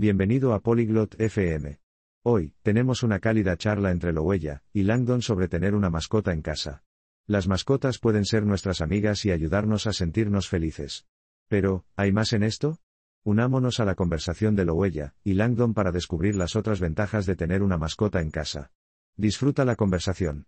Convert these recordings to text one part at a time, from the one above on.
Bienvenido a Polyglot FM. Hoy, tenemos una cálida charla entre Lowella y Langdon sobre tener una mascota en casa. Las mascotas pueden ser nuestras amigas y ayudarnos a sentirnos felices. Pero, ¿hay más en esto? Unámonos a la conversación de Lowella y Langdon para descubrir las otras ventajas de tener una mascota en casa. Disfruta la conversación.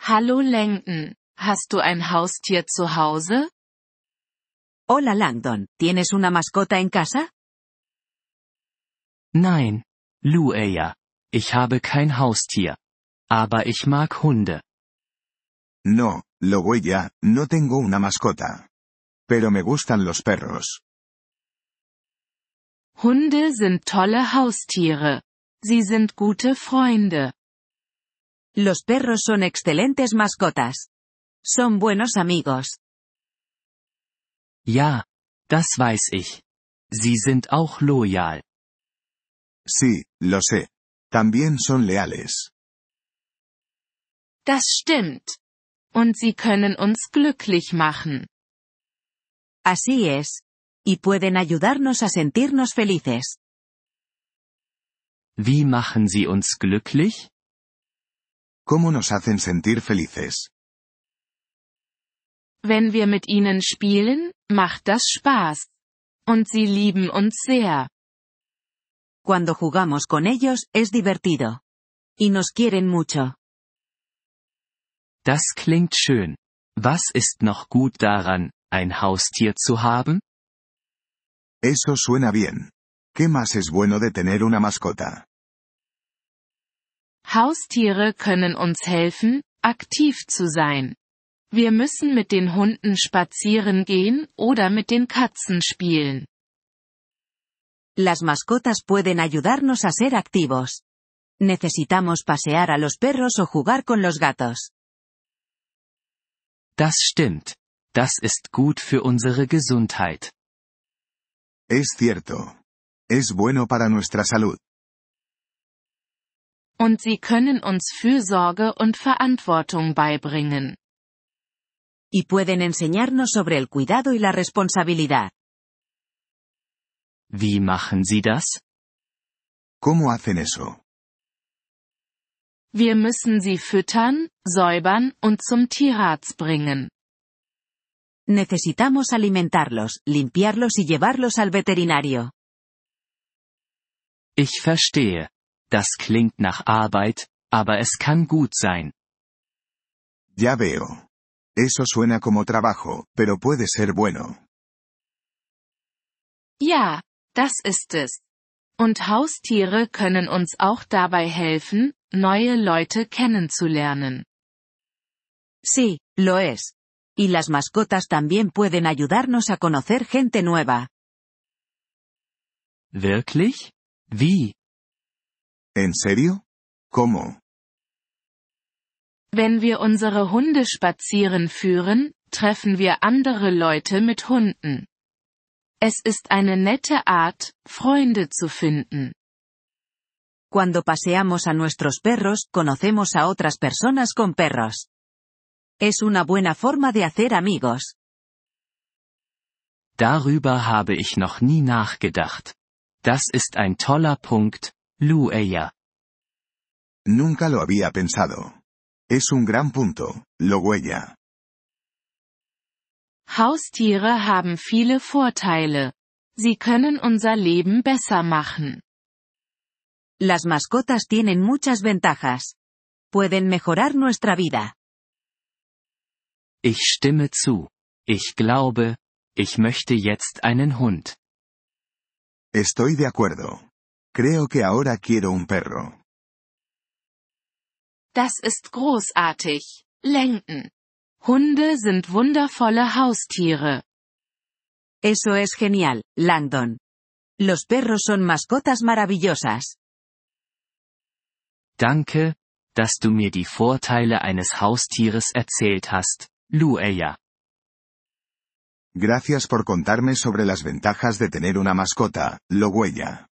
Hallo Langdon, hast du ein Haustier zu Hause? Hola Langdon, ¿tienes una mascota en casa? Nein, Lueya. Ich habe kein Haustier. Aber ich mag Hunde. No, Logüeya, no tengo una mascota. Pero me gustan los perros. Hunde sind tolle Haustiere. Sie sind gute Freunde. Los perros son excelentes mascotas. Son buenos amigos. Ja, das weiß ich. Sie sind auch loyal. Sí, lo sé. También son leales. Das stimmt. Und sie können uns glücklich machen. Así es. Y pueden ayudarnos a sentirnos felices. Wie machen sie uns glücklich? ¿Cómo nos hacen sentir felices? Wenn wir mit ihnen spielen, macht das Spaß. Und sie lieben uns sehr. Cuando jugamos con ellos, es divertido. Y nos quieren mucho. Das klingt schön. Was ist noch gut daran, ein Haustier zu haben? Eso suena bien. ¿Qué más es bueno de tener una mascota? Haustiere können uns helfen, aktiv zu sein. Wir müssen mit den Hunden spazieren gehen oder mit den Katzen spielen. Las mascotas pueden ayudarnos a ser activos. Necesitamos pasear a los perros o jugar con los gatos. Das stimmt. Das ist gut für unsere Gesundheit. Es cierto. Es bueno para nuestra salud. Und sie können uns Fürsorge und Verantwortung beibringen. Y pueden enseñarnos sobre el cuidado y la responsabilidad. Wie machen sie das? ¿Cómo hacen eso? Wir müssen sie füttern, säubern und zum Tierarzt bringen. Necesitamos alimentarlos, limpiarlos y llevarlos al veterinario. Ich verstehe. Das klingt nach Arbeit, aber es kann gut sein. Ya veo. Eso suena como trabajo, pero puede ser bueno. Ja, das ist es. Und Haustiere können uns auch dabei helfen, neue Leute kennenzulernen. Sí, lo es. Y las mascotas también pueden ayudarnos a conocer gente nueva. Wirklich? Wie? ¿En serio? ¿Cómo? Wenn wir unsere Hunde spazieren führen, treffen wir andere Leute mit Hunden. Es ist eine nette Art, Freunde zu finden. Cuando paseamos a nuestros perros, conocemos a otras personas con perros. Es una buena forma de hacer amigos. Darüber habe ich noch nie nachgedacht. Das ist ein toller Punkt, Lueya. Nunca lo había pensado. Es un gran punto, Logüeya. Haustiere haben viele Vorteile. Sie können unser Leben besser machen. Las mascotas tienen muchas ventajas. Pueden mejorar nuestra vida. Ich stimme zu. Ich glaube, ich möchte jetzt einen Hund. Estoy de acuerdo. Creo que ahora quiero un perro. Das ist großartig. Lenken. Hunde sind wundervolle Haustiere. Eso es genial, Langdon. Los perros son mascotas maravillosas. Danke, dass du mir die Vorteile eines Haustieres erzählt hast, Lueya. Gracias por contarme sobre las ventajas de tener una mascota, Logüeya.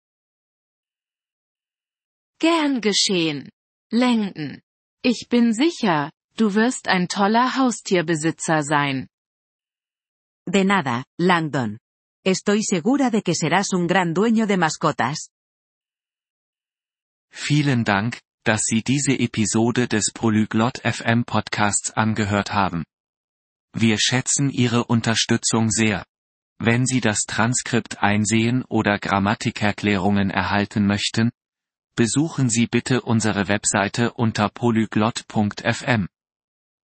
Gern geschehen. Lenken. Ich bin sicher, du wirst ein toller Haustierbesitzer sein. De nada, Langdon. Estoy segura de que serás un gran dueño de mascotas. Vielen Dank, dass Sie diese Episode des Polyglot FM Podcasts angehört haben. Wir schätzen Ihre Unterstützung sehr. Wenn Sie das Transkript einsehen oder Grammatikerklärungen erhalten möchten, besuchen Sie bitte unsere Webseite unter polyglot.fm.